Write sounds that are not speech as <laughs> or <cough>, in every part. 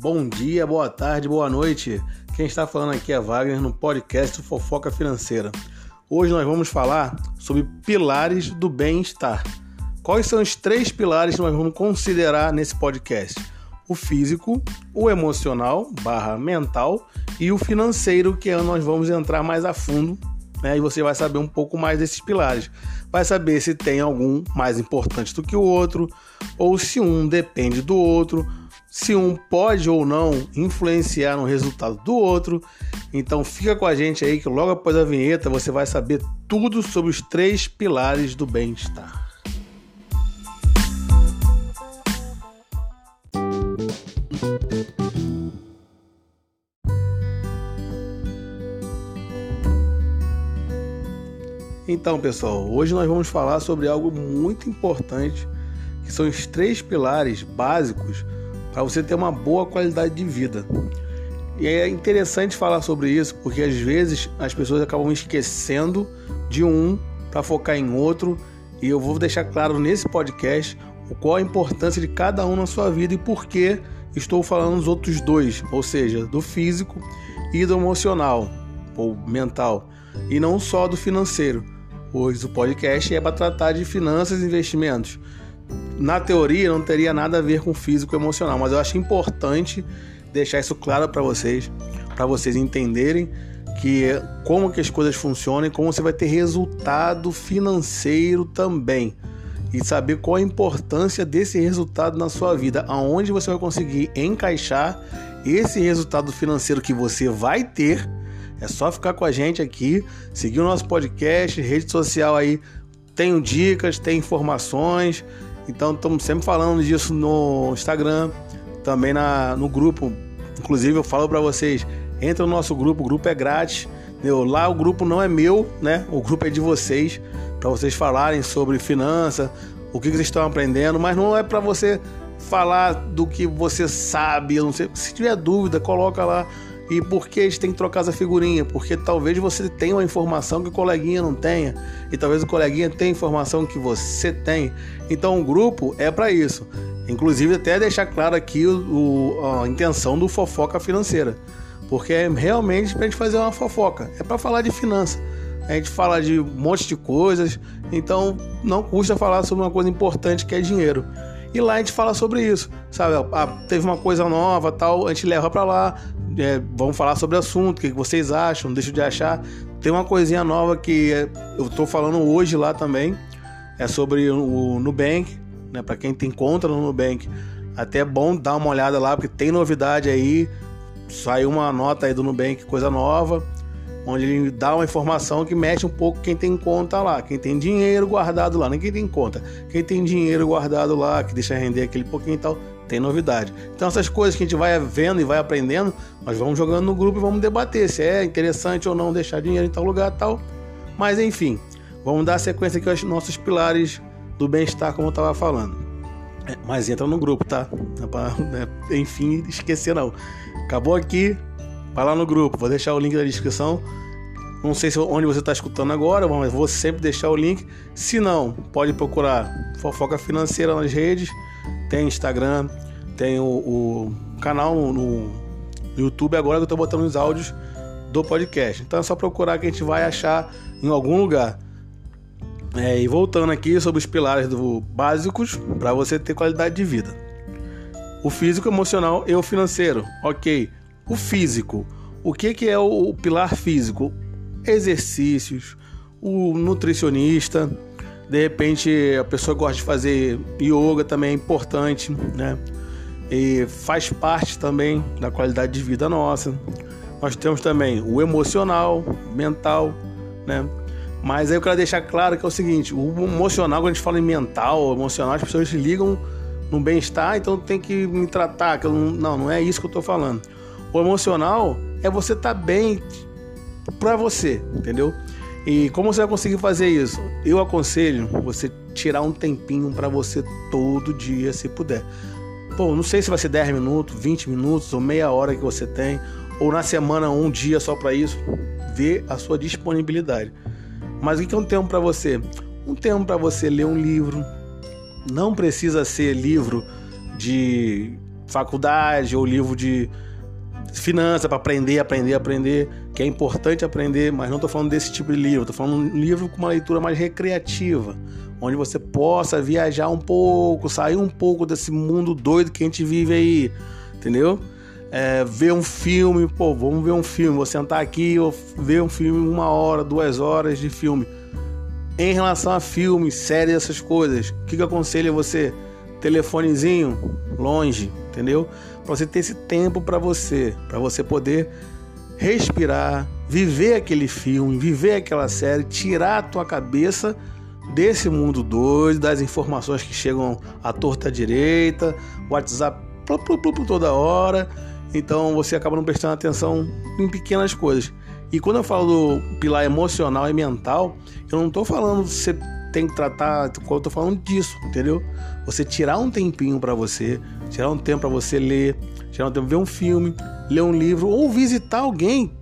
Bom dia, boa tarde, boa noite. Quem está falando aqui é Wagner no podcast Fofoca Financeira. Hoje nós vamos falar sobre pilares do bem-estar. Quais são os três pilares que nós vamos considerar nesse podcast? O físico, o emocional barra mental e o financeiro, que é nós vamos entrar mais a fundo né? E você vai saber um pouco mais desses pilares. Vai saber se tem algum mais importante do que o outro, ou se um depende do outro, se um pode ou não influenciar no resultado do outro. Então fica com a gente aí que logo após a vinheta você vai saber tudo sobre os três pilares do bem-estar. Então, pessoal, hoje nós vamos falar sobre algo muito importante, que são os três pilares básicos para você ter uma boa qualidade de vida. E é interessante falar sobre isso, porque às vezes as pessoas acabam esquecendo de um para focar em outro, e eu vou deixar claro nesse podcast qual a importância de cada um na sua vida e por que estou falando dos outros dois, ou seja, do físico e do emocional ou mental, e não só do financeiro pois o podcast é para tratar de finanças e investimentos. Na teoria não teria nada a ver com físico emocional, mas eu acho importante deixar isso claro para vocês, para vocês entenderem que como que as coisas funcionam e como você vai ter resultado financeiro também. E saber qual a importância desse resultado na sua vida, aonde você vai conseguir encaixar esse resultado financeiro que você vai ter é só ficar com a gente aqui, seguir o nosso podcast, rede social aí. Tenho dicas, tem informações. Então estamos sempre falando disso no Instagram, também na, no grupo. Inclusive eu falo para vocês, entra no nosso grupo, o grupo é grátis. Meu, lá o grupo não é meu, né? O grupo é de vocês, para vocês falarem sobre finança, o que, que vocês estão aprendendo, mas não é para você falar do que você sabe, eu não sei. Se tiver dúvida, coloca lá e por que eles têm que trocar essa figurinha? Porque talvez você tenha uma informação que o coleguinha não tenha, e talvez o coleguinha tenha informação que você tem. Então o grupo é para isso. Inclusive até deixar claro aqui o, a intenção do fofoca financeira, porque é realmente para a gente fazer uma fofoca, é para falar de finança. A gente fala de um monte de coisas, então não custa falar sobre uma coisa importante que é dinheiro. E lá a gente fala sobre isso, sabe? Ah, teve uma coisa nova, tal, a gente leva para lá, é, vamos falar sobre o assunto, o que vocês acham, deixa de achar. Tem uma coisinha nova que é, eu estou falando hoje lá também, é sobre o Nubank, né? Para quem tem conta no Nubank, até é bom dar uma olhada lá, porque tem novidade aí. Saiu uma nota aí do Nubank, coisa nova onde ele dá uma informação que mexe um pouco quem tem conta lá, quem tem dinheiro guardado lá, nem quem tem conta, quem tem dinheiro guardado lá, que deixa render aquele pouquinho e tal, tem novidade. Então essas coisas que a gente vai vendo e vai aprendendo, nós vamos jogando no grupo e vamos debater se é interessante ou não deixar dinheiro em tal lugar tal. Mas enfim, vamos dar sequência aqui aos nossos pilares do bem-estar, como eu estava falando. É, mas entra no grupo, tá? É pra, né, enfim, esquecer não. Acabou aqui, Vai lá no grupo, vou deixar o link na descrição. Não sei se onde você está escutando agora, mas vou sempre deixar o link. Se não, pode procurar Fofoca Financeira nas redes. Tem Instagram, tem o, o canal no, no, YouTube agora que eu estou botando os áudios do podcast. Então é só procurar que a gente vai achar em algum lugar. É, e voltando aqui sobre os pilares do, básicos para você ter qualidade de vida: o físico, emocional e o financeiro. Ok. O físico. O que, que é o pilar físico? Exercícios, o nutricionista, de repente a pessoa gosta de fazer yoga também é importante, né? E faz parte também da qualidade de vida nossa. Nós temos também o emocional, mental, né? Mas aí eu quero deixar claro que é o seguinte: o emocional, quando a gente fala em mental, emocional, as pessoas ligam no bem-estar, então tem que me tratar. Não, não é isso que eu estou falando. O emocional é você estar tá bem para você, entendeu? E como você vai conseguir fazer isso? Eu aconselho você tirar um tempinho para você todo dia, se puder. Pô, não sei se vai ser 10 minutos, 20 minutos ou meia hora que você tem, ou na semana um dia só para isso. Vê a sua disponibilidade. Mas o que é um tempo para você? Um tempo para você ler um livro. Não precisa ser livro de faculdade ou livro de finança para aprender, aprender, aprender, que é importante aprender, mas não estou falando desse tipo de livro, estou falando um livro com uma leitura mais recreativa, onde você possa viajar um pouco, sair um pouco desse mundo doido que a gente vive aí, entendeu? É, ver um filme, pô, vamos ver um filme, vou sentar aqui, vou ver um filme uma hora, duas horas de filme. Em relação a filmes, séries, essas coisas, o que, que eu aconselho a você? Telefonezinho, longe, entendeu? Para você ter esse tempo para você, para você poder respirar, viver aquele filme, viver aquela série, tirar a tua cabeça desse mundo doido, das informações que chegam à torta direita, WhatsApp toda hora. Então você acaba não prestando atenção em pequenas coisas. E quando eu falo do pilar emocional e mental, eu não estou falando que você tem que tratar, eu estou falando disso, entendeu? Você tirar um tempinho para você, tirar um tempo para você ler, tirar um tempo ver um filme, ler um livro ou visitar alguém.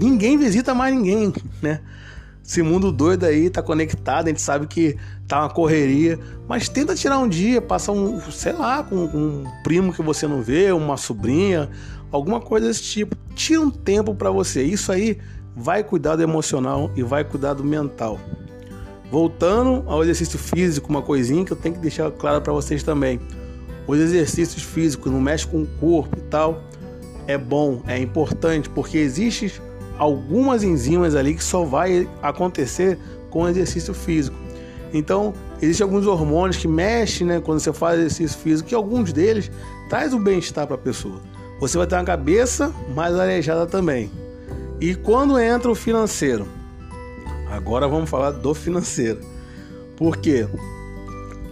Ninguém visita mais ninguém, né? Esse mundo doido aí tá conectado, a gente sabe que tá uma correria, mas tenta tirar um dia, passa um, sei lá, com um primo que você não vê, uma sobrinha, alguma coisa desse tipo. Tira um tempo para você. Isso aí vai cuidar do emocional e vai cuidar do mental. Voltando ao exercício físico, uma coisinha que eu tenho que deixar claro para vocês também. Os exercícios físicos não mexe com o corpo e tal, é bom, é importante, porque existem algumas enzimas ali que só vai acontecer com o exercício físico. Então, existem alguns hormônios que mexem né, quando você faz exercício físico, e alguns deles traz o bem-estar para a pessoa. Você vai ter uma cabeça mais arejada também. E quando entra o financeiro? Agora vamos falar do financeiro. Por quê?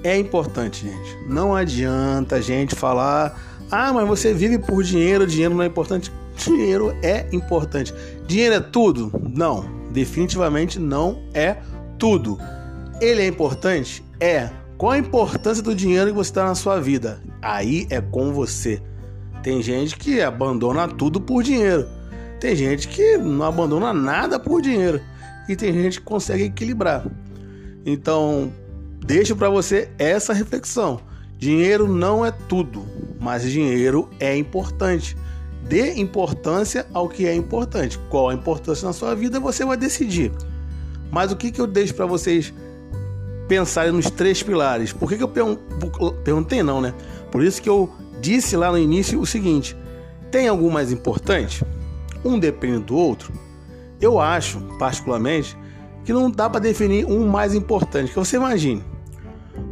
É importante, gente. Não adianta a gente falar, ah, mas você vive por dinheiro, dinheiro não é importante. Dinheiro é importante. Dinheiro é tudo? Não, definitivamente não é tudo. Ele é importante? É. Qual a importância do dinheiro que você está na sua vida? Aí é com você. Tem gente que abandona tudo por dinheiro. Tem gente que não abandona nada por dinheiro. E tem gente que consegue equilibrar. Então, deixo para você essa reflexão. Dinheiro não é tudo, mas dinheiro é importante. Dê importância ao que é importante. Qual a importância na sua vida, você vai decidir. Mas o que, que eu deixo para vocês pensarem nos três pilares? Por que, que eu perguntei, não, né? Por isso que eu disse lá no início o seguinte: tem algum mais importante? Um depende do outro? Eu acho, particularmente, que não dá para definir um mais importante. Que você imagine,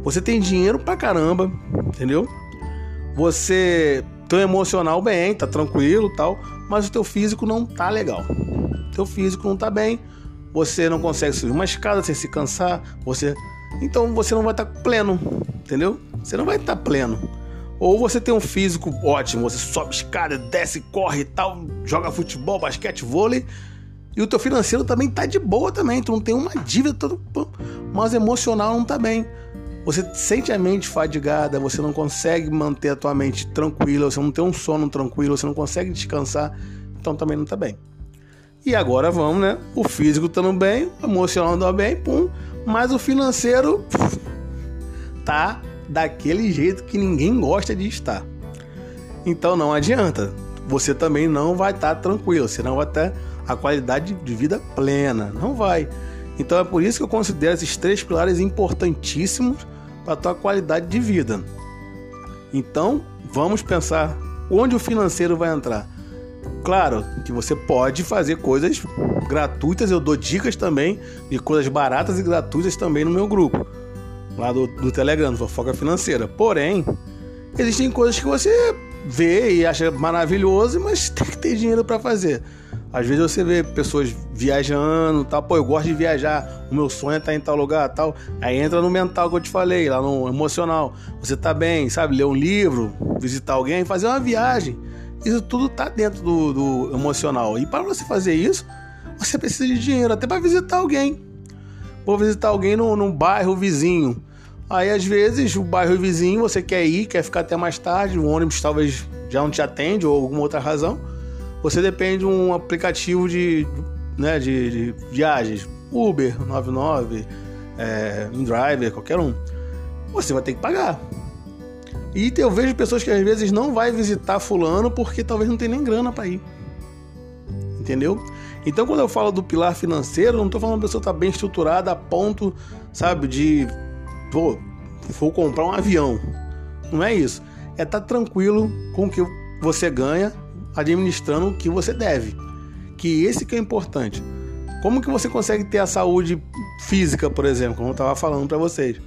você tem dinheiro pra caramba, entendeu? Você tem um emocional bem, tá tranquilo, tal, mas o teu físico não tá legal. O teu físico não tá bem. Você não consegue subir uma escada sem se cansar, você então você não vai estar tá pleno, entendeu? Você não vai estar tá pleno. Ou você tem um físico ótimo, você sobe escada, desce, corre e tal, joga futebol, basquete, vôlei, e o teu financeiro também tá de boa também, tu não tem uma dívida, todo, mas emocional não tá bem. Você sente a mente fadigada, você não consegue manter a tua mente tranquila, você não tem um sono tranquilo, você não consegue descansar, então também não tá bem. E agora vamos, né? O físico estando bem, o emocional andando bem, pum, mas o financeiro <laughs> tá daquele jeito que ninguém gosta de estar. Então não adianta, você também não vai estar tá tranquilo, você não vai estar a qualidade de vida plena. Não vai. Então é por isso que eu considero esses três pilares importantíssimos para a tua qualidade de vida. Então, vamos pensar onde o financeiro vai entrar. Claro que você pode fazer coisas gratuitas, eu dou dicas também de coisas baratas e gratuitas também no meu grupo, lá do, do Telegram, Fofoca Financeira. Porém, existem coisas que você vê e acha maravilhoso, mas <laughs> tem que ter dinheiro para fazer. Às vezes você vê pessoas viajando, tal, pô, eu gosto de viajar, o meu sonho é estar em tal lugar, tal. Aí entra no mental que eu te falei, lá no emocional. Você tá bem, sabe, ler um livro, visitar alguém, fazer uma viagem. Isso tudo tá dentro do, do emocional. E para você fazer isso, você precisa de dinheiro, até para visitar alguém. Vou visitar alguém no, no bairro vizinho. Aí às vezes o bairro vizinho você quer ir, quer ficar até mais tarde, o ônibus talvez já não te atende ou alguma outra razão você depende de um aplicativo de, né, de, de viagens, Uber, 99, é, InDriver, qualquer um. Você vai ter que pagar. E eu vejo pessoas que às vezes não vai visitar fulano porque talvez não tenha nem grana para ir. Entendeu? Então quando eu falo do pilar financeiro, não estou falando que a pessoa está bem estruturada a ponto, sabe, de pô, vou comprar um avião. Não é isso. É estar tá tranquilo com o que você ganha, administrando o que você deve. Que esse que é importante. Como que você consegue ter a saúde física, por exemplo, como eu estava falando para vocês,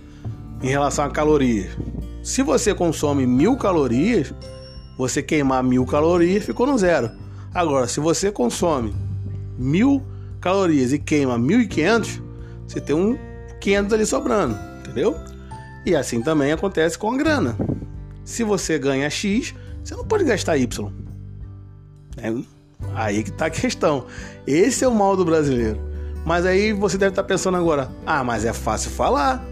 em relação a calorias? Se você consome mil calorias, você queimar mil calorias ficou no zero. Agora, se você consome mil calorias e queima mil e quinhentos, você tem um 500 ali sobrando, entendeu? E assim também acontece com a grana. Se você ganha X, você não pode gastar Y. É aí que tá a questão. Esse é o mal do brasileiro. Mas aí você deve estar tá pensando agora: ah, mas é fácil falar.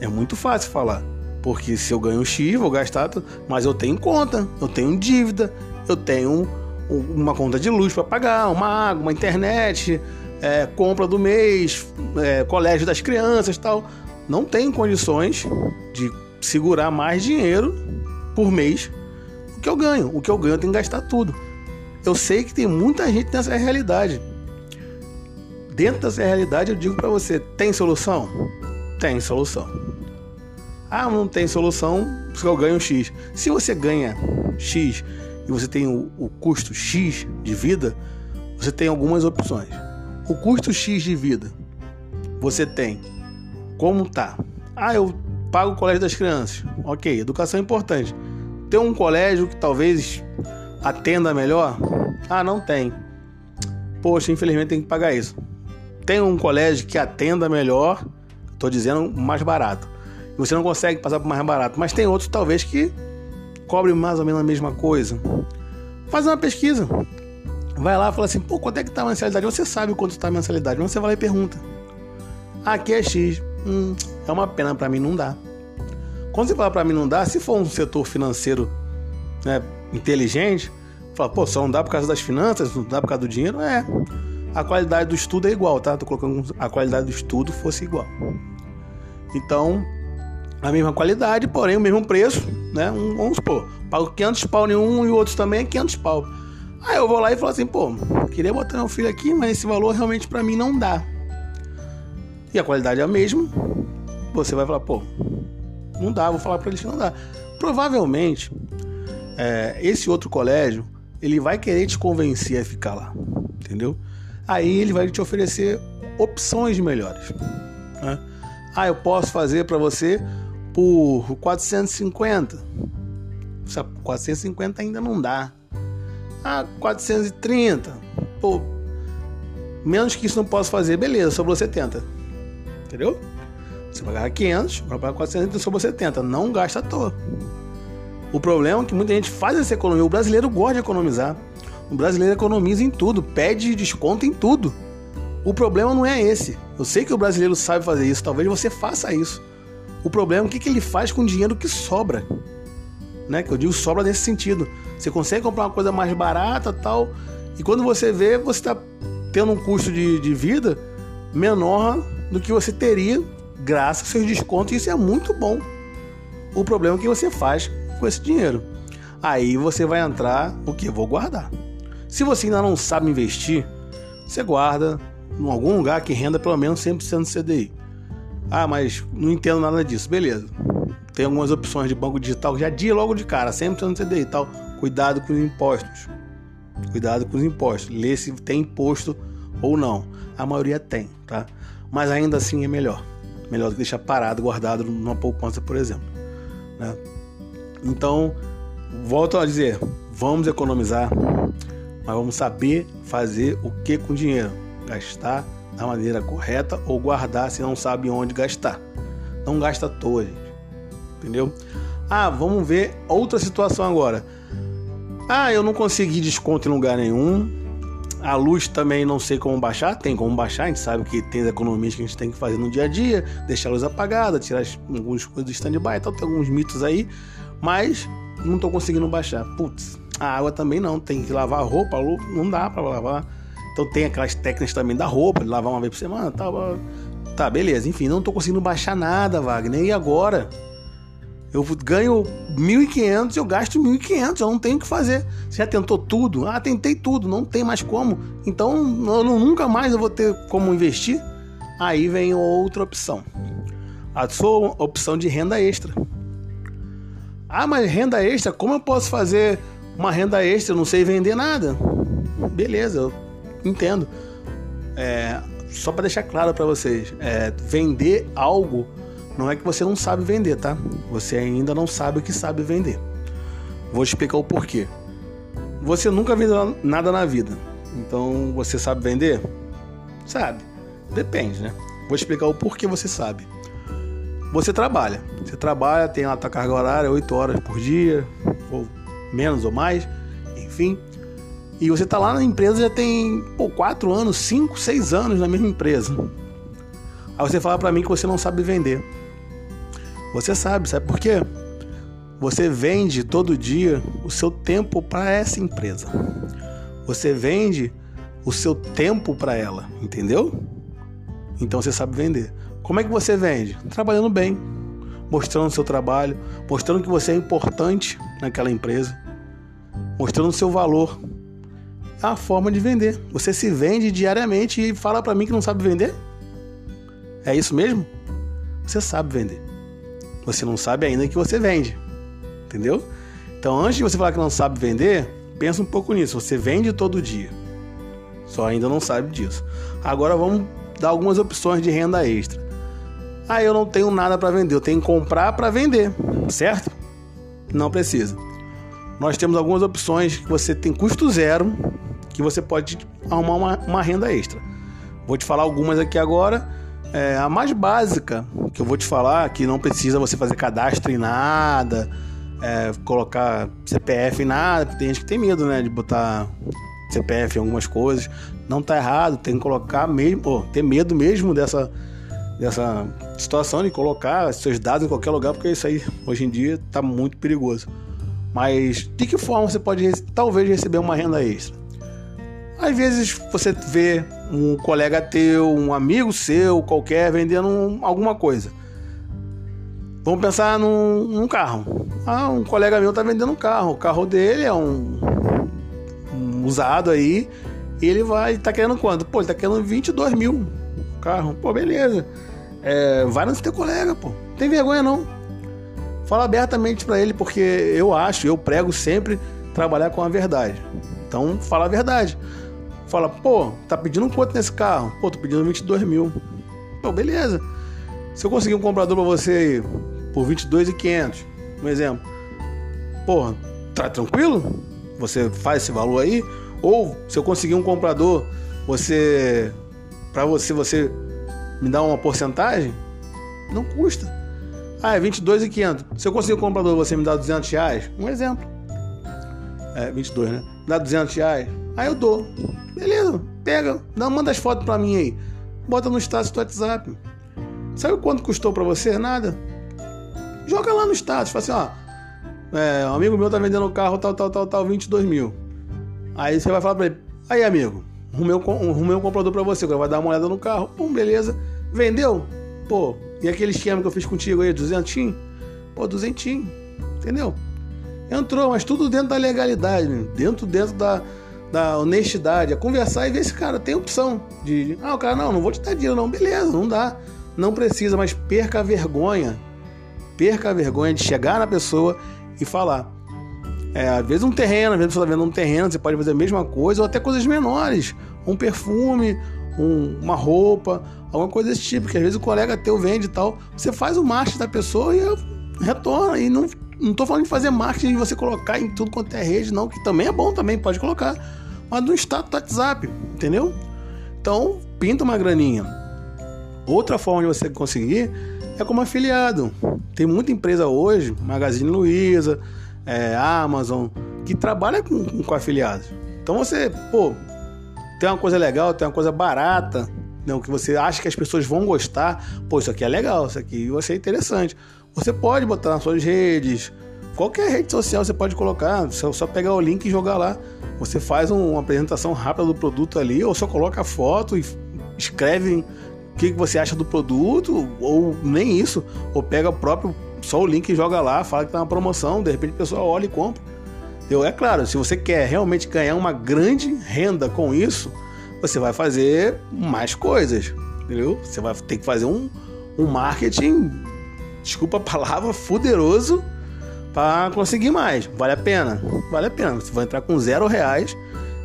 É muito fácil falar. Porque se eu ganho X, vou gastar. Mas eu tenho conta, eu tenho dívida, eu tenho uma conta de luz para pagar, uma água, uma internet, é, compra do mês, é, colégio das crianças tal. Não tenho condições de segurar mais dinheiro por mês o que eu ganho. O que eu ganho eu tenho que gastar tudo. Eu sei que tem muita gente nessa realidade. Dentro dessa realidade, eu digo para você: tem solução? Tem solução. Ah, não tem solução porque eu ganho X. Se você ganha X e você tem o, o custo X de vida, você tem algumas opções. O custo X de vida, você tem como tá? Ah, eu pago o colégio das crianças. Ok, educação é importante. Tem um colégio que talvez atenda melhor? Ah, não tem. Poxa, infelizmente tem que pagar isso. Tem um colégio que atenda melhor, estou dizendo mais barato. Você não consegue passar por mais barato, mas tem outros talvez que cobrem mais ou menos a mesma coisa. Faz uma pesquisa. Vai lá e fala assim, pô, quanto é que tá a mensalidade? Você sabe quanto está a mensalidade, mas você vai lá e pergunta. Aqui é X. Hum, é uma pena para mim, não dá. Quando você fala para mim não dá, se for um setor financeiro né, inteligente, fala, pô, só não dá por causa das finanças, não dá por causa do dinheiro, é. A qualidade do estudo é igual, tá? Tô colocando a qualidade do estudo fosse igual. Então, a mesma qualidade, porém o mesmo preço, né? Um, vamos supor, pago 500 pau em um e o outro também é 500 pau. Aí eu vou lá e falo assim, pô, queria botar meu filho aqui, mas esse valor realmente para mim não dá. E a qualidade é a mesma. Você vai falar, pô, não dá, vou falar para eles que não dá. Provavelmente, é, esse outro colégio, ele vai querer te convencer a ficar lá, entendeu? Aí ele vai te oferecer opções melhores. Né? Ah, eu posso fazer para você por 450. 450 ainda não dá. Ah, 430. Pô, menos que isso não posso fazer. Beleza, sobrou 70. Entendeu? Você vai pagar 500, vai pagar 400 e sobrou 70. Não gasta à toa. O problema é que muita gente faz essa economia. O brasileiro gosta de economizar. O brasileiro economiza em tudo, pede desconto em tudo. O problema não é esse. Eu sei que o brasileiro sabe fazer isso, talvez você faça isso. O problema é o que, ele faz com o dinheiro que sobra. Né? Que eu digo sobra nesse sentido. Você consegue comprar uma coisa mais barata tal, e quando você vê, você está tendo um custo de, de vida menor do que você teria graças aos seus descontos, isso é muito bom. O problema é o que você faz com esse dinheiro. Aí você vai entrar, o que? Vou guardar. Se você ainda não sabe investir, você guarda em algum lugar que renda pelo menos 100% do CDI. Ah, mas não entendo nada disso. Beleza. Tem algumas opções de banco digital já dia logo de cara, 100% do CDI e tal. Cuidado com os impostos. Cuidado com os impostos. Lê se tem imposto ou não. A maioria tem, tá? Mas ainda assim é melhor. Melhor do que deixar parado, guardado numa poupança, por exemplo. Né? Então, volto a dizer, vamos economizar, mas vamos saber fazer o que com dinheiro. Gastar da maneira correta ou guardar se não sabe onde gastar. Não gasta à toa, gente. Entendeu? Ah, vamos ver outra situação agora. Ah, eu não consegui desconto em lugar nenhum. A luz também não sei como baixar. Tem como baixar, a gente sabe que tem as economias que a gente tem que fazer no dia a dia, deixar a luz apagada, tirar algumas coisas do stand-by, tal, tem alguns mitos aí, mas não estou conseguindo baixar. Putz, a água também não, tem que lavar a roupa, não dá para lavar. Então tem aquelas técnicas também da roupa, de lavar uma vez por semana, tal. Tá, beleza. Enfim, não estou conseguindo baixar nada, Wagner. E agora? Eu ganho 1.500, eu gasto 1.500, eu não tenho o que fazer. Você já tentou tudo? Ah, tentei tudo, não tem mais como. Então, eu nunca mais eu vou ter como investir. Aí vem outra opção. A sua opção de renda extra. Ah, mas renda extra, como eu posso fazer uma renda extra? Eu não sei vender nada. Beleza, eu entendo. É, só para deixar claro para vocês, é, vender algo não é que você não sabe vender, tá? Você ainda não sabe o que sabe vender. Vou explicar o porquê. Você nunca vendeu nada na vida. Então você sabe vender? Sabe. Depende, né? Vou explicar o porquê você sabe. Você trabalha. Você trabalha, tem a tua carga horária, 8 horas por dia, ou menos ou mais, enfim. E você está lá na empresa já tem pô, 4 anos, 5, 6 anos na mesma empresa. Aí você fala para mim que você não sabe vender. Você sabe, sabe por quê? Você vende todo dia o seu tempo para essa empresa. Você vende o seu tempo para ela, entendeu? Então você sabe vender. Como é que você vende? Trabalhando bem, mostrando o seu trabalho, mostrando que você é importante naquela empresa, mostrando o seu valor. É a forma de vender. Você se vende diariamente e fala para mim que não sabe vender? É isso mesmo? Você sabe vender. Você não sabe ainda que você vende. Entendeu? Então, antes de você falar que não sabe vender, pensa um pouco nisso. Você vende todo dia. Só ainda não sabe disso. Agora vamos dar algumas opções de renda extra. Ah, eu não tenho nada para vender, eu tenho que comprar para vender, certo? Não precisa. Nós temos algumas opções que você tem custo zero, que você pode arrumar uma, uma renda extra. Vou te falar algumas aqui agora é, a mais básica que eu vou te falar, que não precisa você fazer cadastro em nada, é, colocar CPF em nada, porque tem gente que tem medo, né, de botar CPF em algumas coisas. Não tá errado, tem que colocar mesmo, pô, ter medo mesmo dessa, dessa situação de colocar seus dados em qualquer lugar, porque isso aí hoje em dia tá muito perigoso. Mas de que forma você pode talvez receber uma renda extra? Às vezes você vê um colega teu, um amigo seu, qualquer, vendendo um, alguma coisa. Vamos pensar num, num, carro. Ah, um colega meu tá vendendo um carro. O carro dele é um, um usado aí. Ele vai, tá querendo quanto? Pô, ele tá querendo 22 mil. Carro. Pô, beleza. É, vai no teu colega, pô. Não tem vergonha não. Fala abertamente para ele, porque eu acho, eu prego sempre trabalhar com a verdade. Então, fala a verdade. Fala, pô, tá pedindo quanto nesse carro? Pô, tô pedindo 22 mil. Pô, beleza. Se eu conseguir um comprador pra você aí por 22,500, um exemplo. Pô, tá tranquilo? Você faz esse valor aí? Ou se eu conseguir um comprador, você para você você me dá uma porcentagem? Não custa. Ah, é 22,500. Se eu conseguir um comprador, você me dá 200 reais? Um exemplo. É, 22, né? Dá 200 reais. Aí eu dou. Beleza, pega, dá, manda as fotos pra mim aí. Bota no status do WhatsApp. Sabe quanto custou pra você? Nada. Joga lá no status, fala assim, ó. É, um amigo meu tá vendendo o carro tal, tal, tal, tal, 22 mil. Aí você vai falar pra ele, aí amigo, arrumei um, comprador pra você, vai dar uma olhada no carro. Pum, beleza. Vendeu? Pô, e aquele esquema que eu fiz contigo aí, 200? Pô, 200, entendeu? Entrou, mas tudo dentro da legalidade, dentro, dentro da, da honestidade, a conversar e ver se cara tem opção de, ah, o cara não, não vou te dar dinheiro não, beleza, não dá, não precisa, mas perca a vergonha, perca a vergonha de chegar na pessoa e falar. É, às vezes um terreno, às vezes você está vendo um terreno, você pode fazer a mesma coisa ou até coisas menores, um perfume, um, uma roupa, alguma coisa desse tipo, que às vezes o colega teu vende e tal, você faz o marketing da pessoa e retorna e não não falando de fazer marketing de você colocar em tudo quanto é rede, não, que também é bom também, pode colocar. Mas no status do WhatsApp, entendeu? Então, pinta uma graninha. Outra forma de você conseguir é como afiliado. Tem muita empresa hoje, Magazine Luiza, é, Amazon, que trabalha com, com afiliados. Então você, pô, tem uma coisa legal, tem uma coisa barata, não, que você acha que as pessoas vão gostar. Pô, isso aqui é legal, isso aqui vai ser interessante. Você pode botar nas suas redes, qualquer rede social você pode colocar, só, só pegar o link e jogar lá. Você faz um, uma apresentação rápida do produto ali, ou só coloca a foto e escreve o que você acha do produto, ou nem isso, ou pega o próprio só o link joga lá, fala que tá uma promoção, de repente a pessoa olha e compra. Eu, é claro, se você quer realmente ganhar uma grande renda com isso, você vai fazer mais coisas, entendeu? Você vai ter que fazer um, um marketing, desculpa a palavra, fuderoso para conseguir mais. Vale a pena? Vale a pena. Você vai entrar com zero reais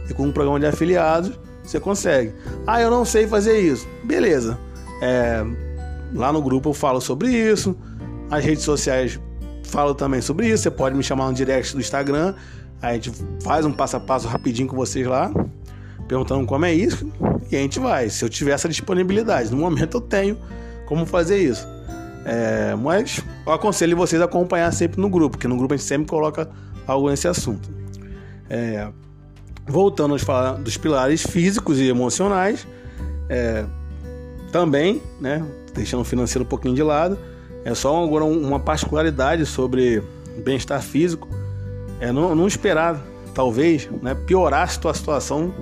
e com um programa de afiliados você consegue. Ah, eu não sei fazer isso. Beleza. É, lá no grupo eu falo sobre isso. As redes sociais falo também sobre isso. Você pode me chamar no direct do Instagram. A gente faz um passo a passo rapidinho com vocês lá, perguntando como é isso. E a gente vai. Se eu tiver essa disponibilidade. No momento eu tenho como fazer isso. É, mas eu aconselho vocês a acompanhar sempre no grupo, porque no grupo a gente sempre coloca algo nesse assunto. É, voltando a falar dos pilares físicos e emocionais, é, também, né, deixando o financeiro um pouquinho de lado, é só agora uma particularidade sobre bem-estar físico, é não, não, esperar, talvez, né, piorar a tua situação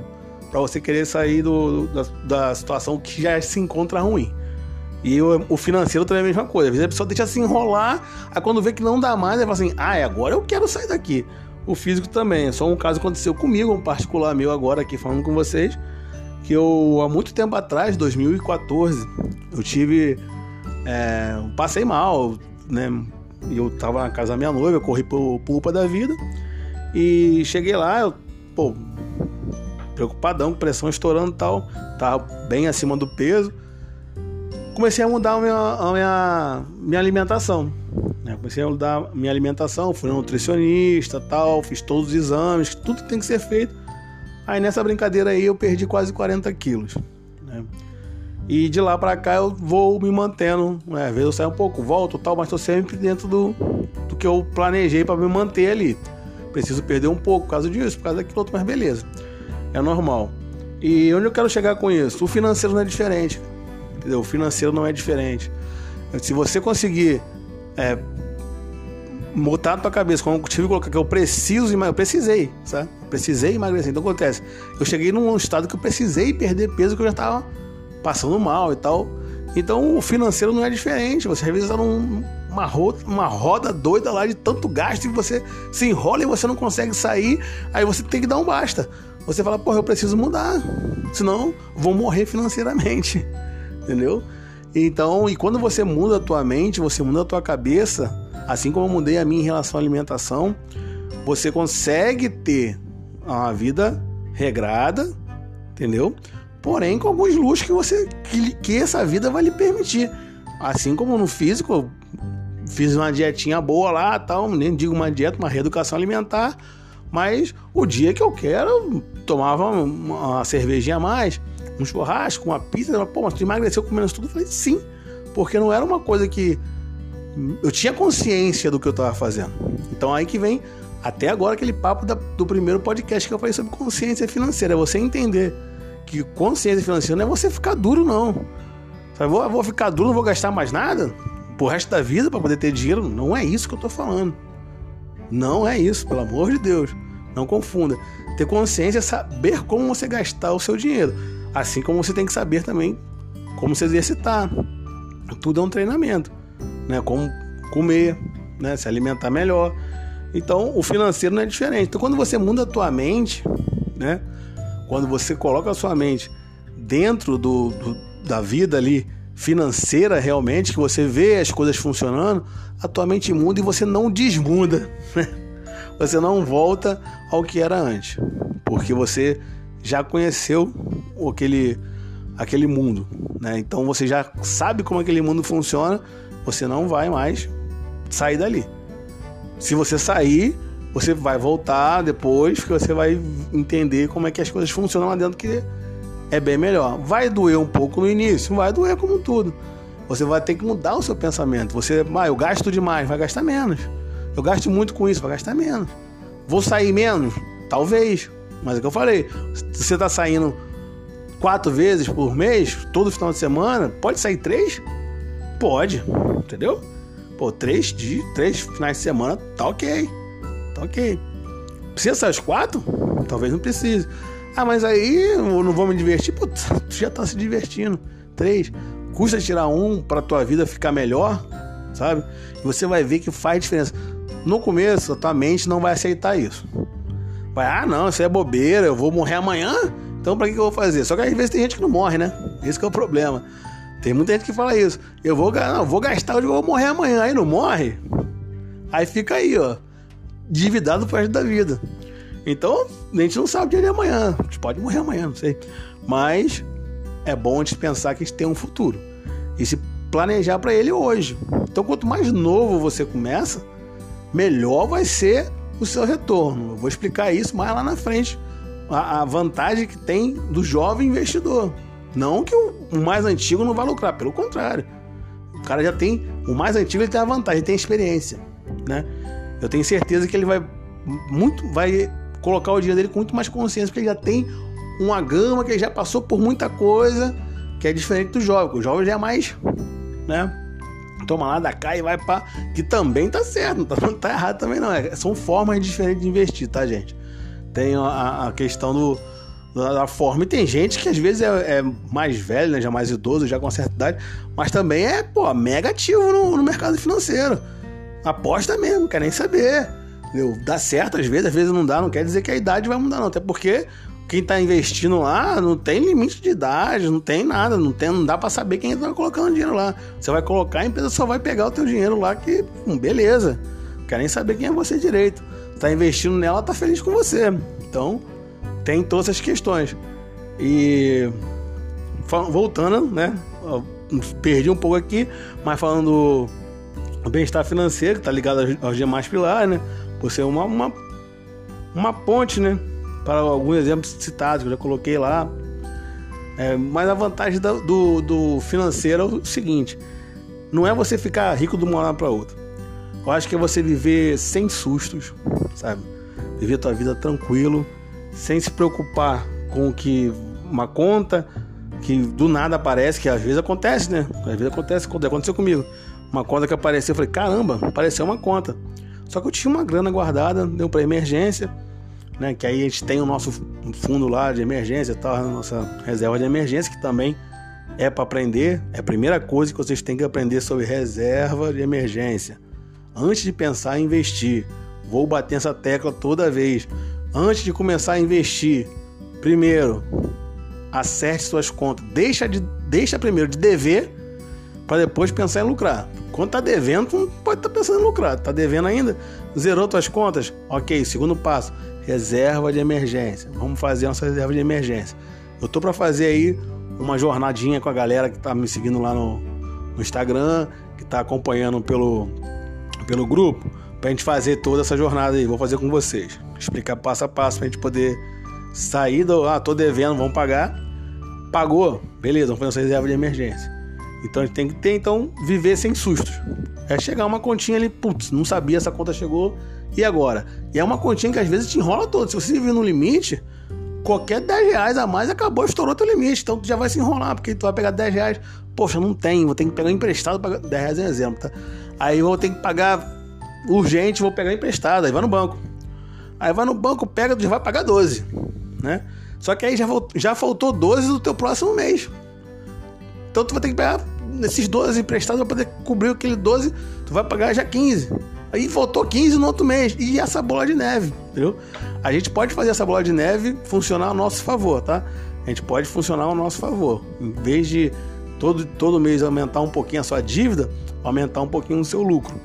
para você querer sair do, da, da, situação que já se encontra ruim. E o, o, financeiro também é a mesma coisa. Às vezes a pessoa deixa se enrolar, aí quando vê que não dá mais, ela fala assim: ah, agora eu quero sair daqui o físico também. É só um caso aconteceu comigo, um particular meu agora aqui falando com vocês, que eu há muito tempo atrás, 2014, eu tive é, passei mal, né? Eu tava na casa da minha noiva, eu corri por pulpa da vida e cheguei lá, eu, pô, preocupadão, pressão estourando e tal, tava bem acima do peso. Comecei a mudar a minha, a minha, minha alimentação. Né? Comecei a mudar minha alimentação, fui nutricionista, tal, fiz todos os exames, tudo tem que ser feito. Aí nessa brincadeira aí eu perdi quase 40 quilos. E de lá para cá eu vou me mantendo. Né? Às vezes eu saio um pouco, volto tal, mas estou sempre dentro do, do que eu planejei para me manter ali. Preciso perder um pouco por causa disso, por causa daquilo outro, mas beleza. É normal. E onde eu quero chegar com isso? O financeiro não é diferente. Entendeu? O financeiro não é diferente. Se você conseguir é, botar na tua cabeça, como eu tive que colocar que eu preciso emagrecer, eu precisei, sabe? Eu precisei emagrecer. Então acontece, eu cheguei num estado que eu precisei perder peso que eu já estava passando mal e tal. Então o financeiro não é diferente. Você às vezes está numa roda, uma roda doida lá de tanto gasto e você se enrola e você não consegue sair, aí você tem que dar um basta. Você fala, porra, eu preciso mudar, senão vou morrer financeiramente, <laughs> entendeu? Então, e quando você muda a tua mente, você muda a tua cabeça, assim como eu mudei a minha em relação à alimentação, você consegue ter uma vida regrada, entendeu? Porém, com alguns luxos que você que, que essa vida vai lhe permitir. Assim como no físico, fiz uma dietinha boa lá, tal, nem digo uma dieta, uma reeducação alimentar, mas o dia que eu quero, tomava uma cervejinha a mais, um churrasco, uma pizza. Pô, mas tu emagreceu comendo isso tudo? Eu falei, sim, porque não era uma coisa que eu tinha consciência do que eu estava fazendo. Então aí que vem até agora aquele papo da, do primeiro podcast que eu falei sobre consciência financeira. É você entender que consciência financeira não é você ficar duro, não. Sabe, vou, vou ficar duro, não vou gastar mais nada pro resto da vida para poder ter dinheiro. Não é isso que eu tô falando. Não é isso, pelo amor de Deus. Não confunda. Ter consciência é saber como você gastar o seu dinheiro. Assim como você tem que saber também como se exercitar. Tudo é um treinamento, né? Como comer, né? Se alimentar melhor. Então, o financeiro não é diferente. Então, quando você muda a tua mente, né? Quando você coloca a sua mente dentro do, do da vida ali financeira realmente, que você vê as coisas funcionando, a tua mente muda e você não desmuda. Né? Você não volta ao que era antes, porque você já conheceu aquele, aquele mundo, né? Então você já sabe como aquele mundo funciona, você não vai mais sair dali. Se você sair, você vai voltar depois, que você vai entender como é que as coisas funcionam lá dentro, que é bem melhor. Vai doer um pouco no início, vai doer como tudo. Você vai ter que mudar o seu pensamento. Você, ah, eu gasto demais, vai gastar menos. Eu gasto muito com isso, vai gastar menos. Vou sair menos? Talvez. Mas é o que eu falei. Se você está saindo quatro vezes por mês, todo final de semana, pode sair três? Pode, entendeu? Pô, três dias, três finais de semana, tá ok. Tá ok. Precisa os quatro? Talvez não precise. Ah, mas aí eu não vou me divertir. Pô, tu já tá se divertindo. Três. Custa tirar um para tua vida ficar melhor? sabe? E você vai ver que faz diferença. No começo, a tua mente não vai aceitar isso. Vai, ah, não, isso é bobeira, eu vou morrer amanhã, então pra que, eu vou fazer? Só que às vezes tem gente que não morre, né? Esse é o problema. Tem muita gente que fala isso. Eu vou, não, vou gastar hoje, eu vou morrer amanhã. Aí não morre. Aí fica aí, ó, endividado pro resto da vida. Então, a gente não sabe o dia de amanhã. A gente pode morrer amanhã, não sei. Mas é bom a gente pensar que a gente tem um futuro. E se planejar para ele hoje. Então, quanto mais novo você começa, melhor vai ser o seu retorno. Eu vou explicar isso mais lá na frente. A, a vantagem que tem do jovem investidor. Não que o, o mais antigo não vai lucrar, pelo contrário. O cara já tem. O mais antigo ele tem a vantagem, ele tem a experiência. Né? Eu tenho certeza que ele vai muito. vai colocar o dinheiro dele com muito mais consciência, porque ele já tem uma gama que ele já passou por muita coisa, que é diferente do jovem. O jovem já é mais, né? Toma lá da cá e vai para que também tá certo, não tá, não tá errado também não. É, são formas diferentes de investir, tá, gente? Tem a, a questão do, da, forma. E tem gente que às vezes é, é, mais velho, né, já mais idoso, já com certa idade, mas também é, pô, mega ativo no, no mercado financeiro. Aposta mesmo, quer nem saber. Entendeu? Dá certo às vezes, às vezes não dá, não quer dizer que a idade vai mudar, não. Até porque quem está investindo lá não tem limite de idade, não tem nada, não, tem, não dá para saber quem está colocando dinheiro lá. Você vai colocar, a empresa só vai pegar o teu dinheiro lá que, hum, beleza. Não quer nem saber quem é você direito. Está investindo nela, tá feliz com você. Então, tem todas essas questões. E voltando, né? Perdi um pouco aqui, mas falando do bem-estar financeiro, que tá ligado aos demais pilares, né? Por ser uma, uma, uma ponte, né? para alguns exemplos citados que eu já coloquei lá. É, mas a vantagem do, do, do, financeiro é o seguinte: não é você ficar rico de uma hora para outra. Eu acho que é você viver sem sustos, sabe? Viver tua vida tranquilo, sem se preocupar com o que uma conta que do nada aparece, que às vezes acontece, né? Às vezes acontece, aconteceu comigo. Uma conta que apareceu, eu falei, caramba, apareceu uma conta. Só que eu tinha uma grana guardada, deu para emergência né? Que aí a gente tem o nosso fundo lá de emergência, tal, a nossa reserva de emergência, que também é para aprender. É a primeira coisa que vocês têm que aprender sobre reserva de emergência. Antes de pensar em investir, vou bater essa tecla toda vez. Antes de começar a investir, primeiro, acerte suas contas. Deixa, de, deixa primeiro de dever para depois pensar em lucrar. Quando tá devendo, pode estar tá pensando em lucrar. Tá devendo ainda? Zerou tuas contas? Ok, segundo passo reserva de emergência. Vamos fazer nossa reserva de emergência. Eu tô para fazer aí uma jornadinha com a galera que tá me seguindo lá no, no Instagram, que tá acompanhando pelo, pelo grupo, pra gente fazer toda essa jornada aí. Vou fazer com vocês. Explicar passo a passo pra gente poder sair do. Ah, tô devendo, vamos pagar. Pagou, beleza, vamos fazer essa reserva de emergência. Então a gente tem que ter, então, viver sem sustos. É chegar uma continha ali, putz, não sabia, essa conta chegou, e agora? E é uma continha que às vezes te enrola todo. Se você vive no limite, qualquer 10 reais a mais acabou, estourou teu limite. Então tu já vai se enrolar, porque tu vai pegar 10 reais. Poxa, não tem, vou ter que pegar emprestado para 10 reais é exemplo, tá? Aí vou ter que pagar urgente, vou pegar emprestado, aí vai no banco. Aí vai no banco, pega, já vai pagar 12, né? Só que aí já, já faltou 12 do teu próximo mês. Então tu vai ter que pegar esses 12 emprestados para poder cobrir aquele 12, tu vai pagar já 15. Aí voltou 15 no outro mês. E essa bola de neve, entendeu? A gente pode fazer essa bola de neve funcionar ao nosso favor, tá? A gente pode funcionar ao nosso favor. Em vez de todo, todo mês aumentar um pouquinho a sua dívida, aumentar um pouquinho o seu lucro.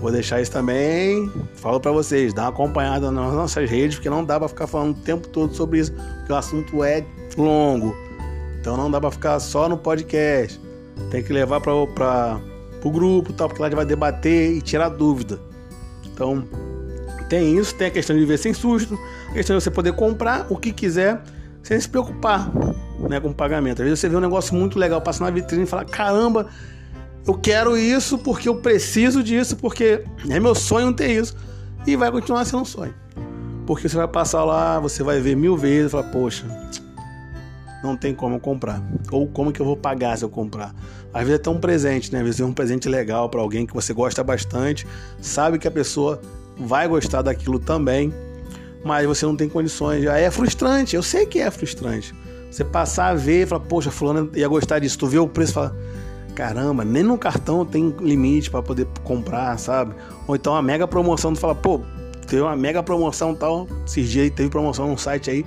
Vou deixar isso também. Falo para vocês, dá uma acompanhada nas nossas redes, porque não dá para ficar falando o tempo todo sobre isso, porque o assunto é longo. Então não dá para ficar só no podcast. Tem que levar para pro grupo, tal, porque lá a gente vai debater e tirar dúvida. Então, tem isso, tem a questão de viver sem susto, a questão de você poder comprar o que quiser sem se preocupar né, com o pagamento. Às vezes você vê um negócio muito legal passar na vitrine e fala: caramba, eu quero isso porque eu preciso disso, porque é meu sonho ter isso. E vai continuar sendo um sonho. Porque você vai passar lá, você vai ver mil vezes e falar: poxa, não tem como comprar. Ou como que eu vou pagar se eu comprar? Às vezes é até um presente, né? Às vezes é um presente legal para alguém que você gosta bastante, sabe que a pessoa vai gostar daquilo também, mas você não tem condições. Já é frustrante, eu sei que é frustrante. Você passar a ver e falar, poxa, fulano ia gostar disso. Tu vê o preço e fala, caramba, nem no cartão tem limite para poder comprar, sabe? Ou então a mega promoção, tu fala, pô, teve uma mega promoção tal, esses dias aí teve promoção num site aí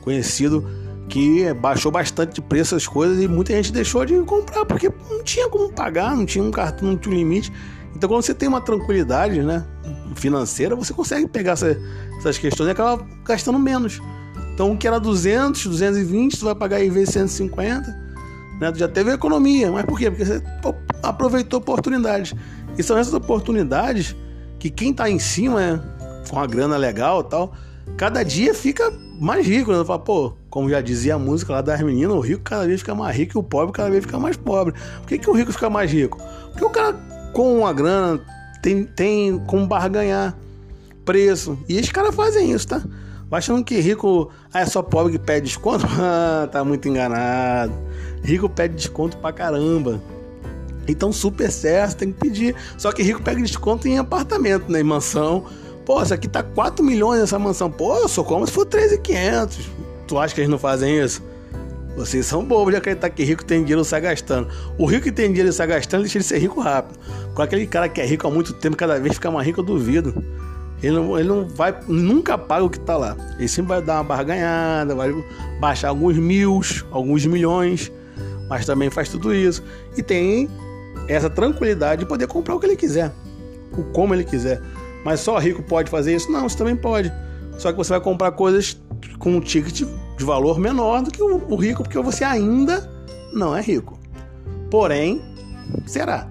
conhecido que baixou bastante de preço as coisas e muita gente deixou de comprar porque não tinha como pagar, não tinha um cartão, não tinha um limite. Então quando você tem uma tranquilidade, né, financeira, você consegue pegar essa, essas questões e acaba gastando menos. Então o que era 200, 220, tu vai pagar aí vezes 150, né? Já teve economia, mas por quê? Porque você aproveitou oportunidades. E são essas oportunidades que quem está em cima, né, com uma grana legal tal, cada dia fica mais rico, né? Fala, pô, como já dizia a música lá das meninas, o rico cada vez fica mais rico e o pobre cada vez fica mais pobre. Por que, que o rico fica mais rico? Porque o cara com uma grana tem, tem como barganhar preço. E esses caras fazem isso, tá? Achando que rico ah, é só pobre que pede desconto? <laughs> Ah, tá muito enganado. Rico pede desconto pra caramba. Então, super certo, tem que pedir. Só que rico pega desconto em apartamento, né? Em mansão. Pô, isso aqui tá 4 milhões essa mansão. Pô, eu sou como se for 13,500. Tu acha que eles não fazem isso? Vocês são bobos de acreditar que rico tem dinheiro e sai gastando. O rico que tem dinheiro e sai gastando, deixa ele ser rico rápido. Com aquele cara que é rico há muito tempo, cada vez fica mais rico, eu duvido. Ele não, ele não vai, nunca paga o que tá lá. Ele sempre vai dar uma barganhada, vai baixar alguns mil, alguns milhões, mas também faz tudo isso. E tem essa tranquilidade de poder comprar o que ele quiser, o como ele quiser. Mas só rico pode fazer isso? Não, você também pode. Só que você vai comprar coisas com um ticket de valor menor do que o rico, porque você ainda não é rico. Porém, será.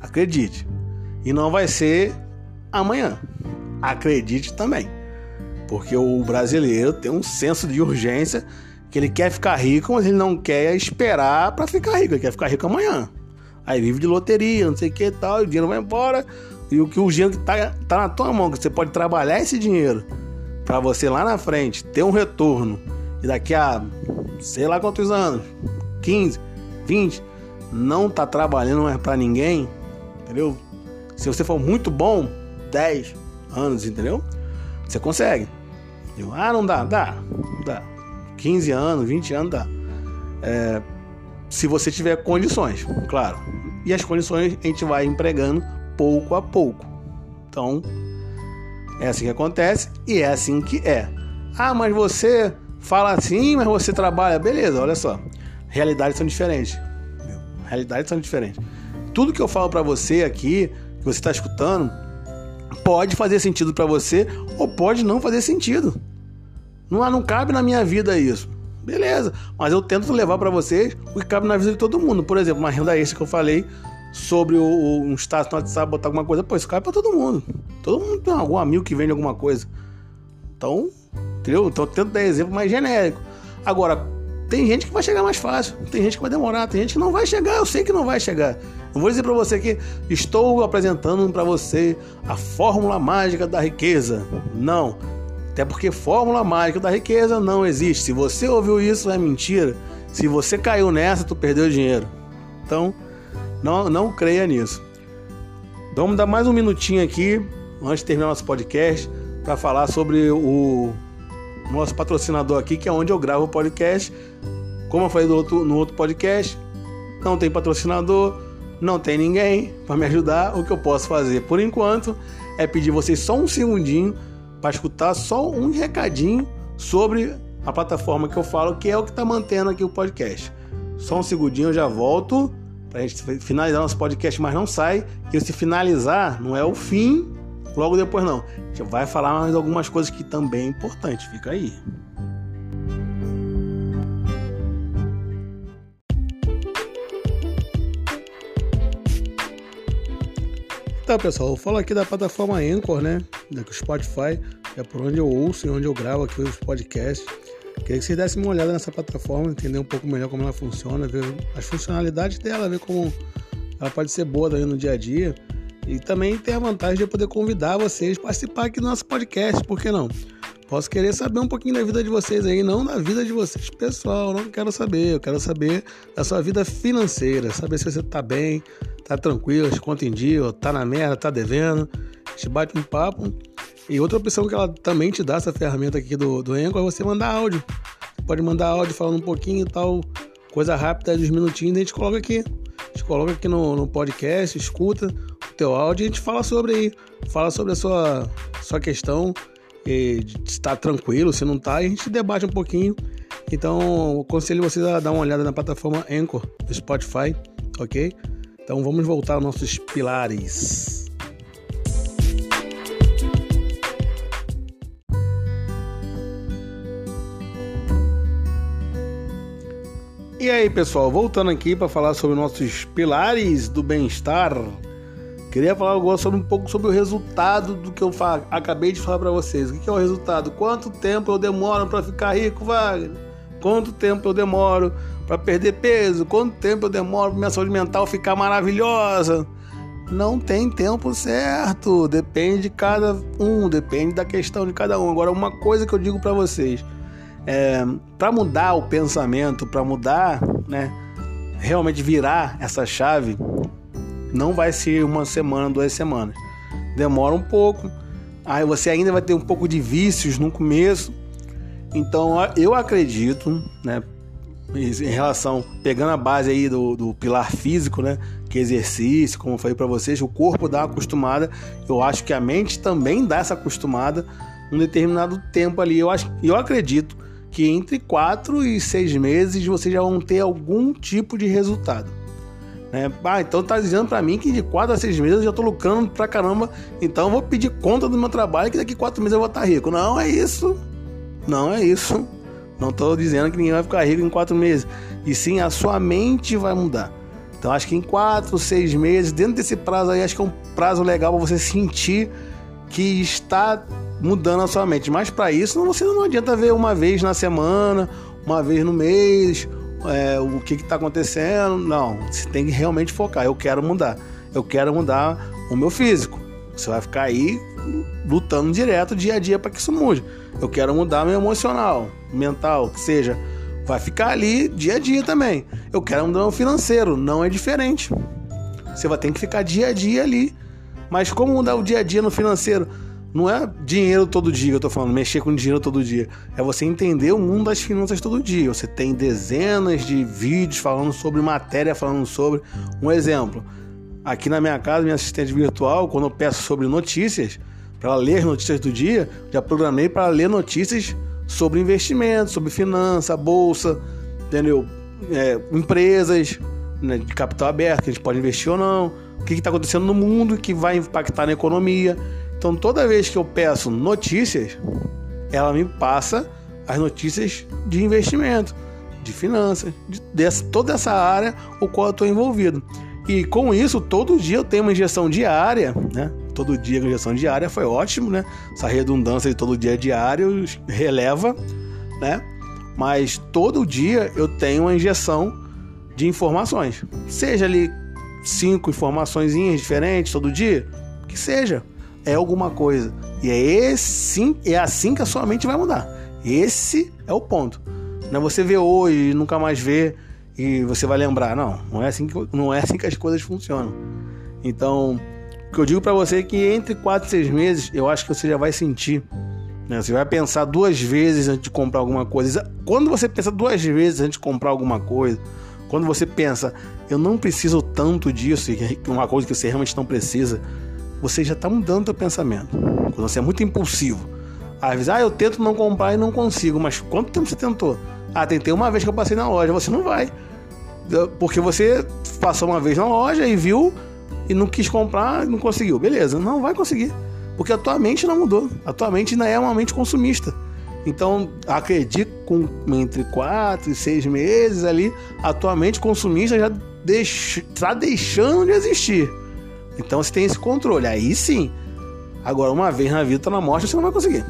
Acredite. E não vai ser amanhã. Acredite também. Porque o brasileiro tem um senso de urgência que ele quer ficar rico, mas ele não quer esperar para ficar rico, ele quer ficar rico amanhã. Aí vive de loteria, não sei o que e tal, e o dinheiro vai embora. E o que o dinheiro que tá, tá na tua mão, que você pode trabalhar esse dinheiro para você lá na frente ter um retorno e daqui a sei lá quantos anos, 15, 20, não tá trabalhando mais para ninguém, entendeu? Se você for muito bom, 10 anos, entendeu? Você consegue. Eu, ah, não dá, dá, dá. 15 anos, 20 anos dá. É, se você tiver condições, claro. E as condições a gente vai empregando pouco a pouco. Então, é assim que acontece e é assim que é. Ah, mas você fala assim, mas você trabalha. Beleza, olha só. Realidades são diferentes. Realidades são diferentes. Tudo que eu falo para você aqui, que você está escutando, pode fazer sentido para você ou pode não fazer sentido. Não, não cabe na minha vida isso. Beleza, mas eu tento levar para vocês o que cabe na vida de todo mundo. Por exemplo, uma renda extra que eu falei sobre o, o, um status no WhatsApp, botar alguma coisa, pô, isso cabe para todo mundo. Todo mundo tem algum amigo que vende alguma coisa. Então, entendeu? Então, tento dar exemplo mais genérico. Agora, tem gente que vai chegar mais fácil, tem gente que vai demorar, tem gente que não vai chegar, eu sei que não vai chegar. Eu vou dizer para você que estou apresentando para você a fórmula mágica da riqueza. Não. Até porque fórmula mágica da riqueza não existe. Se você ouviu isso, é mentira. Se você caiu nessa, tu perdeu dinheiro. Então, não, não creia nisso. Vamos dar mais um minutinho aqui, antes de terminar nosso podcast, para falar sobre o nosso patrocinador aqui, que é onde eu gravo o podcast. Como eu falei outro, no outro podcast, não tem patrocinador, não tem ninguém para me ajudar. O que eu posso fazer por enquanto é pedir vocês só um segundinho para escutar só um recadinho sobre a plataforma que eu falo, que é o que está mantendo aqui o podcast. Só um segundinho, eu já volto para a gente finalizar nosso podcast, mas não sai, que se finalizar não é o fim, logo depois não. A gente vai falar mais algumas coisas que também é importante, fica aí. Então, pessoal, eu falo aqui da plataforma Anchor, né? Do Spotify, é por onde eu ouço e onde eu gravo aqui os podcasts. Queria que vocês dessem uma olhada nessa plataforma, entender um pouco melhor como ela funciona, ver as funcionalidades dela, ver como ela pode ser boa no dia a dia. E também tem a vantagem de eu poder convidar vocês a participar aqui do nosso podcast, por que não? Posso querer saber um pouquinho da vida de vocês aí, não da vida de vocês pessoal, não quero saber. Eu quero saber da sua vida financeira, saber se você tá bem, tá tranquilo, as contas em dia, ou tá na merda, tá devendo. A gente bate um papo. E outra opção que ela também te dá, essa ferramenta aqui do, do Enco, é você mandar áudio. Você pode mandar áudio falando um pouquinho e tal, coisa rápida, uns minutinhos, a gente coloca aqui. gente coloca aqui no, no podcast, escuta o teu áudio e a gente fala sobre aí. Fala sobre a sua, sua questão, e se tá tranquilo, se não tá, e a gente debate um pouquinho. Então, aconselho vocês a dar uma olhada na plataforma Anchor do Spotify, ok? Então vamos voltar aos nossos pilares. E aí, pessoal, voltando aqui para falar sobre nossos pilares do bem-estar, queria falar agora sobre um pouco sobre o resultado do que eu acabei de falar para vocês. O que é o resultado? Quanto tempo eu demoro para ficar rico, Wagner? Quanto tempo eu demoro para perder peso? Quanto tempo eu demoro para minha saúde mental ficar maravilhosa? Não tem tempo certo, depende de cada um, depende da questão de cada um. Agora, uma coisa que eu digo para vocês é, para mudar o pensamento, para mudar, né, realmente virar essa chave, não vai ser uma semana, duas semanas. Demora um pouco. Aí você ainda vai ter um pouco de vícios no começo. Então eu acredito, né, em relação, pegando a base aí do, do pilar físico, né, que é exercício, como eu falei para vocês, o corpo dá uma acostumada. Eu acho que a mente também dá essa acostumada um determinado tempo ali. Eu acho, eu acredito que entre 4 e 6 meses vocês já vão ter algum tipo de resultado. Né? Ah, então tá dizendo para mim que de 4 a 6 meses eu já tô lucrando pra caramba, então eu vou pedir conta do meu trabalho que daqui 4 meses eu vou estar tá rico. Não é isso. Não é isso. Não tô dizendo que ninguém vai ficar rico em 4 meses. E sim, a sua mente vai mudar. Então acho que em 4, 6 meses, dentro desse prazo aí, acho que é um prazo legal para você sentir que está mudando a sua mente. Mas para isso você não adianta ver uma vez na semana, uma vez no mês, é, o que está acontecendo. Não, você tem que realmente focar. Eu quero mudar. Eu quero mudar o meu físico. Você vai ficar aí lutando direto dia a dia para que isso mude. Eu quero mudar meu emocional, mental, que seja. Vai ficar ali dia a dia também. Eu quero mudar meu financeiro, não é diferente. Você vai ter que ficar dia a dia ali. Mas como mudar o dia a dia no financeiro? Não é dinheiro todo dia que eu tô falando, mexer com dinheiro todo dia. É você entender o mundo das finanças todo dia. Você tem dezenas de vídeos falando sobre matéria, falando sobre. Um exemplo. Aqui na minha casa, minha assistente virtual, quando eu peço sobre notícias, para ler notícias do dia, já programei para ler notícias sobre investimentos, sobre finança, bolsa, entendeu? É, empresas né, de capital aberto, que a gente pode investir ou não, o que está acontecendo no mundo que vai impactar na economia. Então, toda vez que eu peço notícias, ela me passa as notícias de investimento, de finanças, de dessa, toda essa área o qual eu estou envolvido. E com isso, todo dia eu tenho uma injeção diária, né? Todo dia a injeção diária foi ótimo, né? Essa redundância de todo dia diário releva, né? Mas todo dia eu tenho uma injeção de informações. Seja ali cinco informações diferentes todo dia, que seja é alguma coisa. E é esse, é assim que a sua mente vai mudar. Esse é o ponto. Não é você ver hoje e nunca mais ver e você vai lembrar. Não, não é assim que, não é assim que as coisas funcionam. Então, o que eu digo para você é que entre 4 e 6 meses, eu acho que você já vai sentir. Né? Você vai pensar duas vezes antes de comprar alguma coisa. Quando você pensa duas vezes antes de comprar alguma coisa, quando você pensa, eu não preciso tanto disso, e uma coisa que você realmente não precisa, você já está mudando o seu pensamento. Quando você é muito impulsivo. Às vezes, ah, eu tento não comprar e não consigo, mas quanto tempo você tentou? Ah, tentei uma vez que eu passei na loja. Você não vai. Porque você passou uma vez na loja e viu e não quis comprar e não conseguiu. Beleza, não vai conseguir. Porque a tua mente não mudou. A tua mente ainda é uma mente consumista. Então, acredito com entre 4 e 6 meses ali, a tua mente consumista já está deixando de existir. Então você tem esse controle. Aí sim. Agora, uma vez na vida, tá na morte, você não vai conseguir.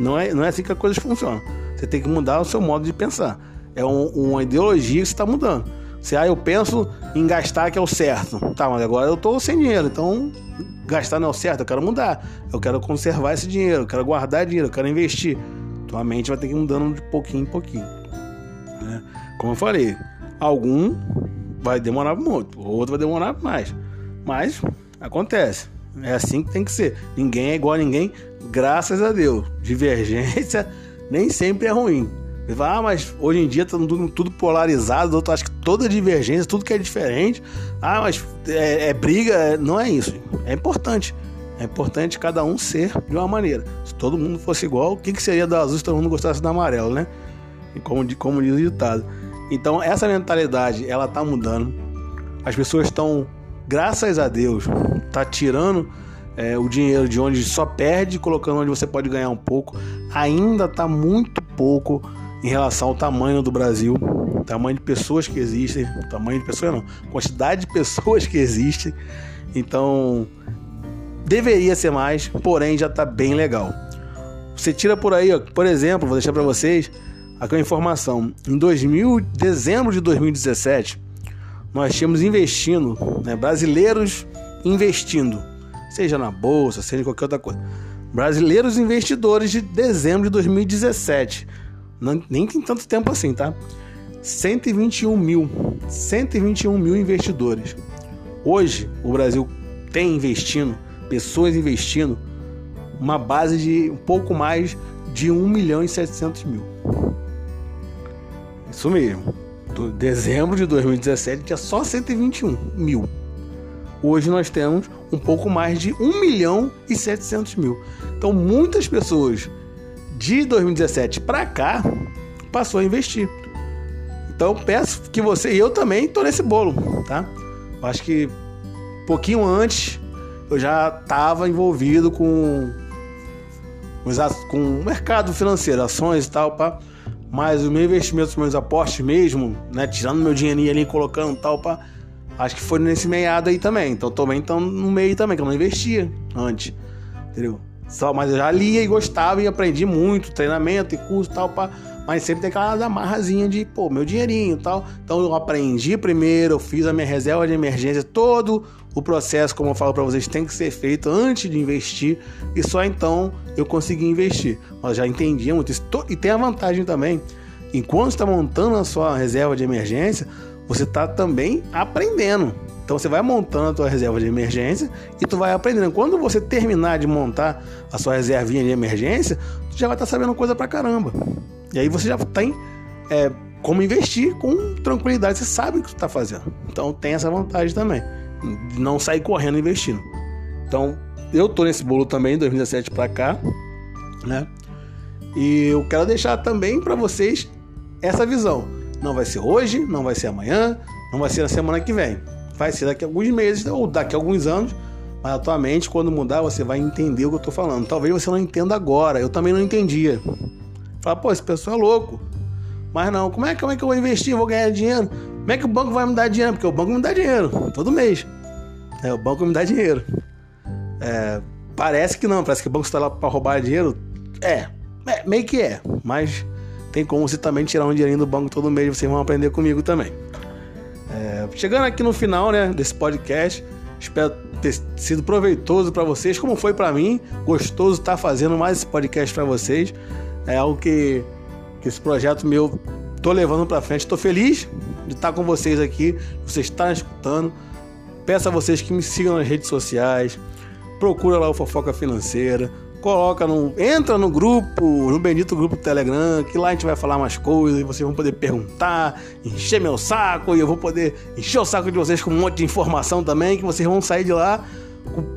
Não é, não é assim que as coisas funcionam. Você tem que mudar o seu modo de pensar. É um, uma ideologia que você está mudando. Se ah, eu penso em gastar que é o certo. Tá, mas agora eu estou sem dinheiro, então gastar não é o certo, eu quero mudar. Eu quero conservar esse dinheiro, eu quero guardar dinheiro, eu quero investir. Tua mente vai ter que ir mudando de pouquinho em pouquinho. Né? Como eu falei, algum vai demorar muito, outro vai demorar mais. Mas Acontece. É assim que tem que ser. Ninguém é igual a ninguém, graças a Deus. Divergência <laughs> nem sempre é ruim. Ah, mas hoje em dia tá tudo, tudo polarizado, eu acho que toda divergência, tudo que é diferente. Ah, mas é, é briga. Não é isso. É importante. É importante cada um ser de uma maneira. Se todo mundo fosse igual, o que, que seria do azul se todo mundo gostasse do amarelo, né? Como, como diz o ditado. Então, essa mentalidade, ela tá mudando. As pessoas estão, graças a Deus, tá tirando é, o dinheiro de onde só perde, colocando onde você pode ganhar um pouco. Ainda tá muito pouco em relação ao tamanho do Brasil, tamanho de pessoas que existem, tamanho de pessoas não, quantidade de pessoas que existem. Então, Deveria ser mais, porém já está bem legal. Você tira por aí, ó, por exemplo, vou deixar para vocês aqui uma informação. Em 2000, dezembro de 2017, nós tínhamos investindo, né, brasileiros investindo, seja na bolsa, seja em qualquer outra coisa. Brasileiros investidores de dezembro de 2017. Não, nem tem tanto tempo assim, tá? 121 mil. 121 mil investidores. Hoje, o Brasil tem investindo pessoas investindo, uma base de um pouco mais de 1 milhão e 700 mil. Isso mesmo. Do dezembro de 2017 tinha só 121 mil. Hoje nós temos um pouco mais de 1 milhão e 700 mil. Então muitas pessoas de 2017 para cá passou a investir. Então peço que você e eu também estou nesse bolo, tá? Acho que um pouquinho antes eu já estava envolvido com, com o mercado financeiro, ações e tal, pá. Mas o meu investimento, os meus aportes mesmo, né? Tirando meu dinheirinho ali, colocando tal. Acho que foi nesse meiado aí também. Então também estão no meio também, que eu não investia antes. Entendeu? Só, mas eu já lia e gostava e aprendi muito, treinamento e curso e tal, pá. Mas sempre tem aquela amarrazinha de, pô, meu dinheirinho e tal. Então eu aprendi primeiro, eu fiz a minha reserva de emergência, todo o processo, como eu falo para vocês, tem que ser feito antes de investir e só então eu consegui investir. Mas já entendia muito isso. E tem a vantagem também, enquanto está montando a sua reserva de emergência, você está também aprendendo. Então você vai montando a tua reserva de emergência e tu vai aprendendo. Quando você terminar de montar a sua reservinha de emergência, tu já vai estar tá sabendo coisa pra caramba. E aí você já tem é, como investir com tranquilidade, você sabe o que tu está fazendo. Então tem essa vantagem também não sair correndo investindo. Então, eu tô nesse bolo também, 2017 para cá, né? E eu quero deixar também para vocês essa visão. Não vai ser hoje, não vai ser amanhã, não vai ser na semana que vem. Vai ser daqui a alguns meses ou daqui a alguns anos. Mas atualmente, quando mudar, você vai entender o que eu tô falando. Talvez você não entenda agora. Eu também não entendia. Fala, pô, esse pessoal é louco. Mas não, como é, como é que eu vou investir? vou ganhar dinheiro? Como é que o banco vai me dar dinheiro? Porque o banco me dá dinheiro todo mês. É, o banco me dá dinheiro. É, parece que não, parece que o banco está lá para roubar dinheiro. É, é, meio que é, mas tem como você também tirar um dinheirinho do banco todo mês, vocês vão aprender comigo também. É, chegando aqui no final né, desse podcast, espero ter sido proveitoso para vocês, como foi para mim. Gostoso estar tá fazendo mais esse podcast para vocês. É algo que, que esse projeto meu tô levando para frente. Estou feliz de estar com vocês aqui, vocês estarem escutando. Peço a vocês que me sigam nas redes sociais, procura lá o Fofoca Financeira, coloca no, entra no grupo, no bendito grupo do Telegram, que lá a gente vai falar mais coisas, e vocês vão poder perguntar, encher meu saco, e eu vou poder encher o saco de vocês com um monte de informação também, que vocês vão sair de lá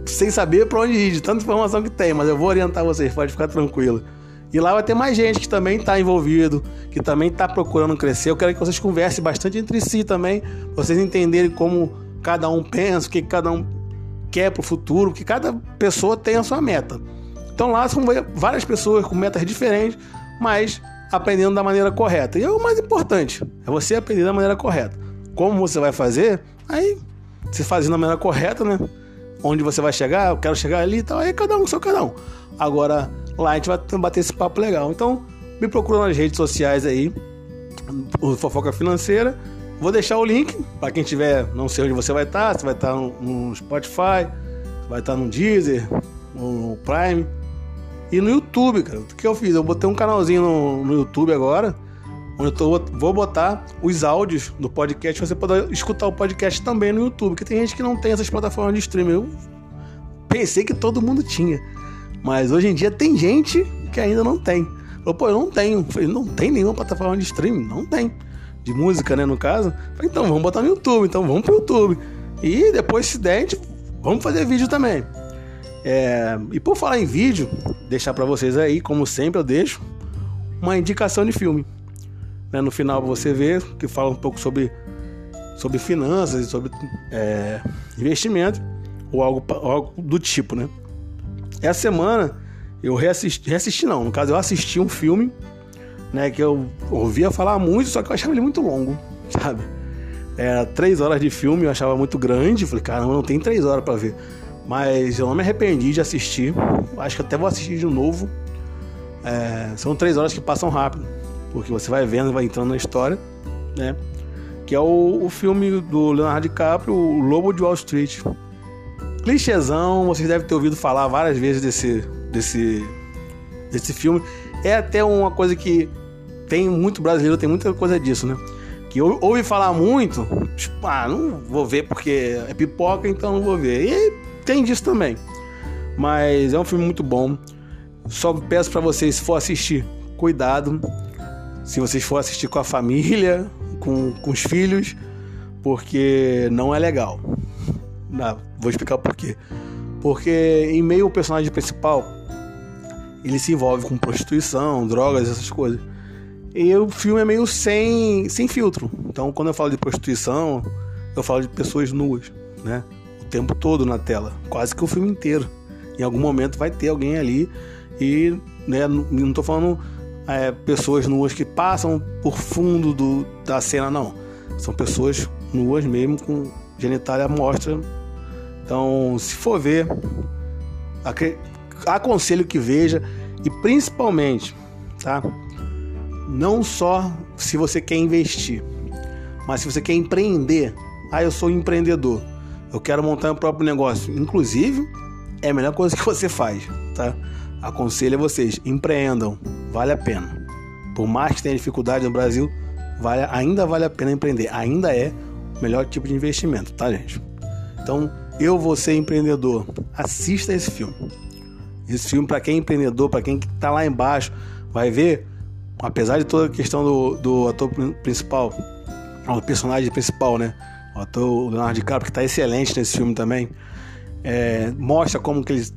sem saber para onde ir, de tanta informação que tem, mas eu vou orientar vocês, pode ficar tranquilo. E lá vai ter mais gente que também está envolvido, que também está procurando crescer. Eu quero que vocês conversem bastante entre si também, vocês entenderem como cada um pensa, o que cada um quer para o futuro, que cada pessoa tem a sua meta. Então lá são várias pessoas com metas diferentes, mas aprendendo da maneira correta. E é o mais importante, é você aprender da maneira correta. Como você vai fazer? Aí, se fazendo da maneira correta, né? Onde você vai chegar, eu quero chegar ali e tal, aí cada um, seu cada um. Agora, Lá a gente vai bater esse papo legal. Então, me procura nas redes sociais aí, o Fofoca Financeira. Vou deixar o link para quem tiver, não sei onde você vai estar, tá, você vai estar tá no, Spotify, vai estar tá no Deezer, no Prime e no YouTube, cara. O que eu fiz? Eu botei um canalzinho no, no YouTube agora, onde eu tô, vou botar os áudios do podcast, você pode escutar o podcast também no YouTube, porque tem gente que não tem essas plataformas de streaming. Eu pensei que todo mundo tinha. Mas hoje em dia tem gente que ainda não tem. Falou, pô, eu não tenho. falei, não tem nenhuma plataforma de streaming? Não tem. De música, né, no caso. falei, então vamos botar no YouTube, então vamos pro YouTube. E depois, se der, vamos fazer vídeo também. É, e por falar em vídeo, deixar para vocês aí, como sempre eu deixo, uma indicação de filme. Né, no final você vê que fala um pouco sobre, sobre finanças e sobre é, investimento ou algo, algo do tipo, né? Essa semana eu reassisti, reassisti não, no caso eu assisti um filme, né, que eu ouvia falar muito, só que eu achava ele muito longo, <laughs> sabe? Era três horas de filme, eu achava muito grande, falei, caramba, não tem três horas para ver. Mas eu não me arrependi de assistir, acho que até vou assistir de novo. É, são três horas que passam rápido, porque você vai vendo, vai entrando na história, né? Que é o, o filme do Leonardo DiCaprio, O Lobo de Wall Street. Clichêzão, vocês devem ter ouvido falar várias vezes desse, desse, desse filme. É até uma coisa que tem muito brasileiro, tem muita coisa disso, né? Que ouve falar muito, tipo, ah, não vou ver porque é pipoca, então não vou ver. E tem disso também. Mas é um filme muito bom. Só peço para vocês, se for assistir, cuidado. Se vocês for assistir com a família, com, com os filhos, porque não é legal. Não, vou explicar por quê. Porque em meio ao personagem principal, ele se envolve com prostituição, drogas, essas coisas. E o filme é meio sem, sem filtro. Então, quando eu falo de prostituição, eu falo de pessoas nuas, né? O tempo todo na tela, quase que o filme inteiro. Em algum momento vai ter alguém ali e, né, não estou falando é, pessoas nuas que passam por fundo do, da cena, não. São pessoas nuas mesmo com genitália mostra então, se for ver, aconselho que veja e principalmente, tá? Não só se você quer investir, mas se você quer empreender. Ah, eu sou empreendedor. Eu quero montar meu próprio negócio. Inclusive, é a melhor coisa que você faz, tá? Aconselho a vocês, empreendam, vale a pena. Por mais que tenha dificuldade no Brasil, vale, ainda vale a pena empreender. Ainda é o melhor tipo de investimento, tá, gente? Então, eu Vou Ser Empreendedor. Assista esse filme. Esse filme, para quem é empreendedor, para quem está lá embaixo, vai ver, apesar de toda a questão do, do ator principal, o personagem principal, né? O ator Leonardo DiCaprio, que está excelente nesse filme também. É, mostra como que ele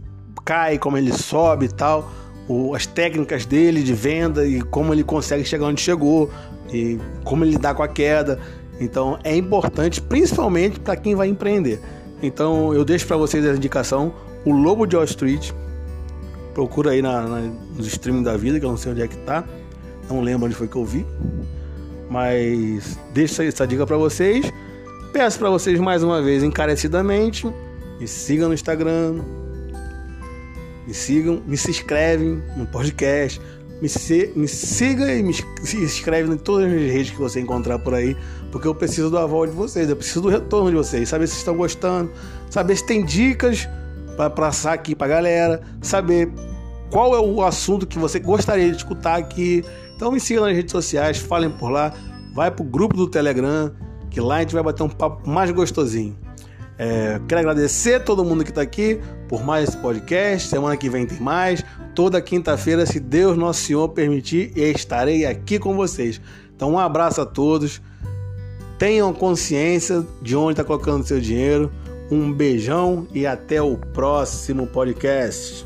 cai, como ele sobe e tal, o, as técnicas dele de venda e como ele consegue chegar onde chegou e como ele lidar com a queda. Então é importante, principalmente para quem vai empreender. Então eu deixo para vocês a indicação: O Lobo de Wall Street. Procura aí na, na, nos streaming da vida, que eu não sei onde é que tá. Não lembro onde foi que eu vi. Mas deixo essa dica para vocês. Peço para vocês mais uma vez, encarecidamente, me sigam no Instagram, me sigam, me se inscrevem no podcast, me, se, me siga e me se inscreve em todas as redes que você encontrar por aí, porque eu preciso do aval de vocês, eu preciso do retorno de vocês, saber se estão gostando, saber se tem dicas para passar aqui para galera, saber qual é o assunto que você gostaria de escutar aqui. Então me siga nas redes sociais, falem por lá, vai pro grupo do Telegram, que lá a gente vai bater um papo mais gostosinho. É, quero agradecer a todo mundo que está aqui por mais esse podcast. Semana que vem tem mais. Toda quinta-feira, se Deus Nosso Senhor permitir, estarei aqui com vocês. Então, um abraço a todos. Tenham consciência de onde está colocando seu dinheiro. Um beijão e até o próximo podcast.